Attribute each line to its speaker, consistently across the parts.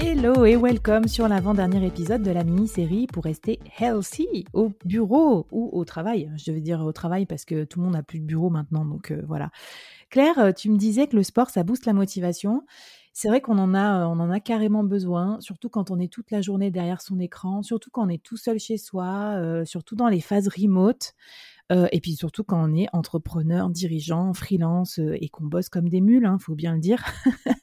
Speaker 1: Hello et welcome sur l'avant-dernier épisode de la mini-série pour rester healthy au bureau ou au travail. Je veux dire au travail parce que tout le monde n'a plus de bureau maintenant, donc euh, voilà. Claire, euh, tu me disais que le sport, ça booste la motivation. C'est vrai qu'on en a, euh, on en a carrément besoin, surtout quand on est toute la journée derrière son écran, surtout quand on est tout seul chez soi, surtout dans les phases remote. Euh, et puis surtout quand on est entrepreneur, dirigeant, freelance euh, et qu'on bosse comme des mules, hein, faut bien le dire.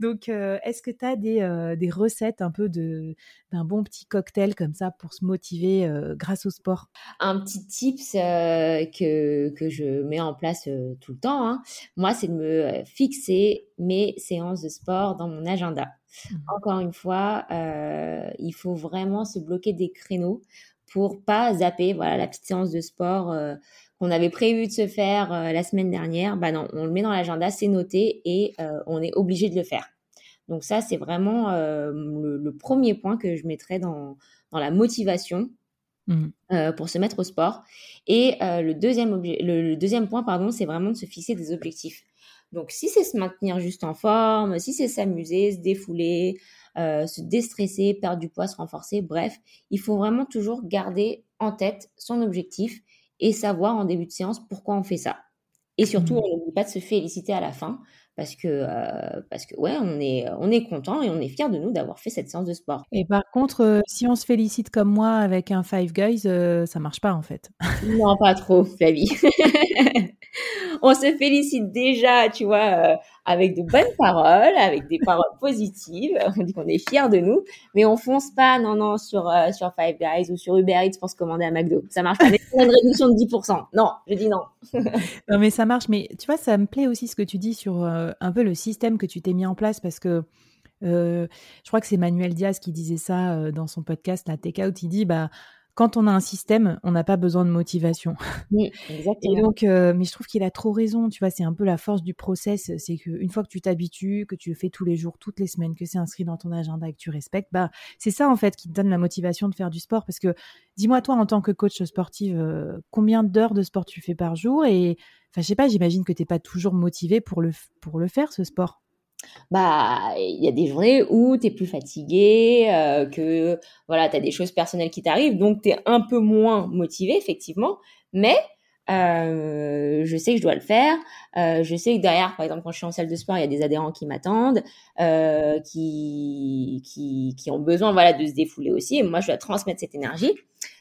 Speaker 1: Donc, euh, est-ce que tu as des, des, recettes un peu de, d'un bon petit cocktail comme ça pour se motiver grâce au sport?
Speaker 2: Un petit tips que, que je mets en place tout le temps, hein. moi, c'est de me fixer mes séances de sport dans mon agenda. Mmh. Encore une fois, il faut vraiment se bloquer des créneaux pour pas zapper voilà la petite séance de sport euh, qu'on avait prévu de se faire euh, la semaine dernière. Bah non, on le met dans l'agenda, c'est noté et euh, on est obligé de le faire. Donc ça, c'est vraiment le, premier point que je mettrais dans, dans la motivation mmh. pour se mettre au sport. Et le, deuxième le, deuxième point, pardon, c'est vraiment de se fixer des objectifs. Donc si c'est se maintenir juste en forme, si c'est s'amuser, se défouler, euh, se déstresser, perdre du poids, se renforcer. Bref, il faut vraiment toujours garder en tête son objectif et savoir en début de séance pourquoi on fait ça. Et surtout, mmh. on n'oublie pas de se féliciter à la fin parce que euh, parce que ouais, on est on est content et on est fier de nous d'avoir fait cette séance de sport.
Speaker 1: Et par contre, euh, si on se félicite comme moi avec un Five Guys, ça marche pas en fait.
Speaker 2: non, pas trop, Flavie. on se félicite déjà, tu vois, euh, avec de bonnes paroles, avec des paroles positives. On dit qu'on est fiers de nous, mais on fonce pas, non, non, sur, euh, sur Five Guys ou sur Uber Eats pour se commander à McDo. Ça marche pas. Mais une réduction de 10%. Non, je dis non.
Speaker 1: non, mais ça marche. Mais tu vois, ça me plaît aussi ce que tu dis sur euh, un peu le système que tu t'es mis en place parce que je crois que c'est Manuel Diaz qui disait ça dans son podcast, la Takeout. Il dit, bah, quand on a un système, on n'a pas besoin de motivation.
Speaker 2: Oui, exactement.
Speaker 1: Et donc, euh, mais je trouve qu'il a trop raison. Tu vois, c'est un peu la force du process. C'est qu'une fois que tu t'habitues, que tu le fais tous les jours, toutes les semaines, que c'est inscrit dans ton agenda et que tu respectes, bah, c'est ça en fait qui te donne la motivation de faire du sport. Parce que, dis-moi toi, en tant que coach sportive, euh, combien d'heures de sport tu fais par jour? Et, enfin, je sais pas, j'imagine que tu n'es pas toujours motivé pour le pour le faire ce sport
Speaker 2: bah il y a des journées où tu es plus fatigué, euh, que voilà, tu as des choses personnelles qui t'arrivent, donc tu es un peu moins motivé effectivement, mais euh, je sais que je dois le faire. Euh, je sais que derrière, par exemple, quand je suis en salle de sport, il y a des adhérents qui m'attendent, qui, qui, qui ont besoin voilà de se défouler aussi. Et moi, je dois transmettre cette énergie.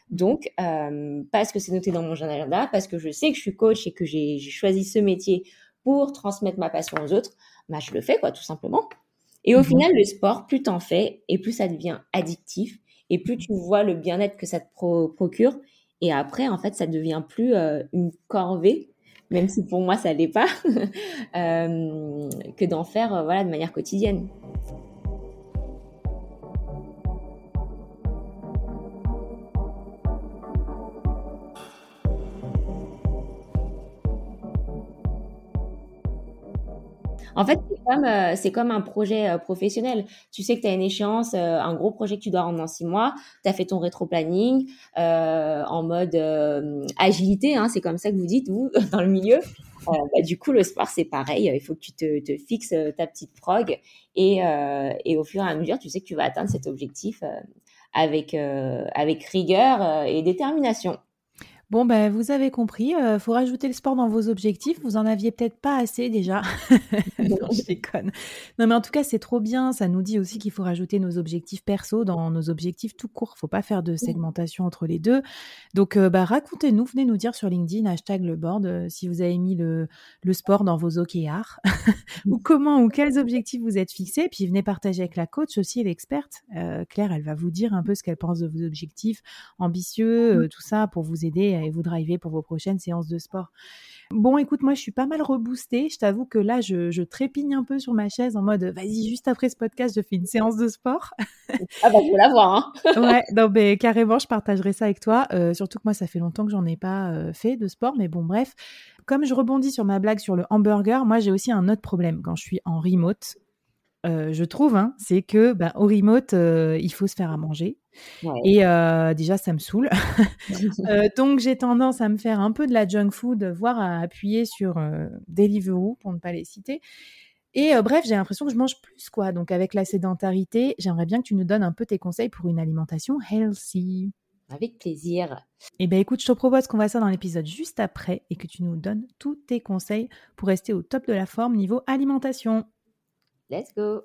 Speaker 2: Donc, parce que c'est noté dans mon agenda, parce que je sais que je suis coach et que j'ai choisi ce métier pour transmettre ma passion aux autres, bah, je le fais, quoi, tout simplement. Et au mhm. final, le sport, plus t'en fais, et plus ça devient addictif, et plus tu vois le bien-être que ça te procure. Et après, en fait, ça devient plus euh, une corvée, même si pour moi, ça l'est pas, euh, que d'en faire, euh, voilà, de manière quotidienne. En fait, c'est comme, euh, un projet euh, professionnel. Tu sais que tu as une échéance, euh, un gros projet que tu dois rendre dans six mois. Tu as fait ton rétro-planning en mode agilité. Hein, c'est comme ça que vous dites, vous, dans le milieu. Bah, du coup, le sport, c'est pareil. Il faut que tu te, te fixes ta petite prog et, et au fur et à mesure, tu sais que tu vas atteindre cet objectif avec, avec rigueur et détermination.
Speaker 1: Bon, ben, vous avez compris, il euh, faut rajouter le sport dans vos objectifs. Vous en aviez peut-être pas assez déjà. non, je déconne. Non, mais en tout cas, c'est trop bien. Ça nous dit aussi qu'il faut rajouter nos objectifs perso dans nos objectifs tout court. Faut pas faire de segmentation entre les deux. Donc, euh, bah, racontez-nous, venez nous dire sur LinkedIn, hashtag le board, euh, si vous avez mis le, le sport dans vos OKR ou comment ou quels objectifs vous êtes fixés. Puis venez partager avec la coach aussi, l'experte. Claire, elle va vous dire un peu ce qu'elle pense de vos objectifs ambitieux, tout ça pour vous aider et vous driver pour vos prochaines séances de sport. Bon, écoute, moi, je suis pas mal reboostée. Je t'avoue que là, je, trépigne un peu sur ma chaise en mode, vas-y, juste après ce podcast, je fais une séance de sport.
Speaker 2: ah bah, je veux la voir.
Speaker 1: Hein. ouais, non, mais carrément, je partagerai ça avec toi. Euh, surtout que moi, ça fait longtemps que j'en ai pas euh, fait de sport, mais bon, bref. Comme je rebondis sur ma blague sur le hamburger, moi, j'ai aussi un autre problème quand je suis en remote. Euh, je trouve, hein, c'est que bah, au remote, il faut se faire à manger. Et déjà, ça me saoule. donc, j'ai tendance à me faire un peu de la junk food, voire à appuyer sur Deliveroo, pour ne pas les citer. Et bref, j'ai l'impression que je mange plus, quoi. Donc, avec la sédentarité, j'aimerais bien que tu nous donnes un peu tes conseils pour une alimentation healthy.
Speaker 2: Avec plaisir.
Speaker 1: Eh bien, écoute, je te propose qu'on va ça dans l'épisode juste après et que tu nous donnes tous tes conseils pour rester au top de la forme niveau alimentation.
Speaker 2: Let's go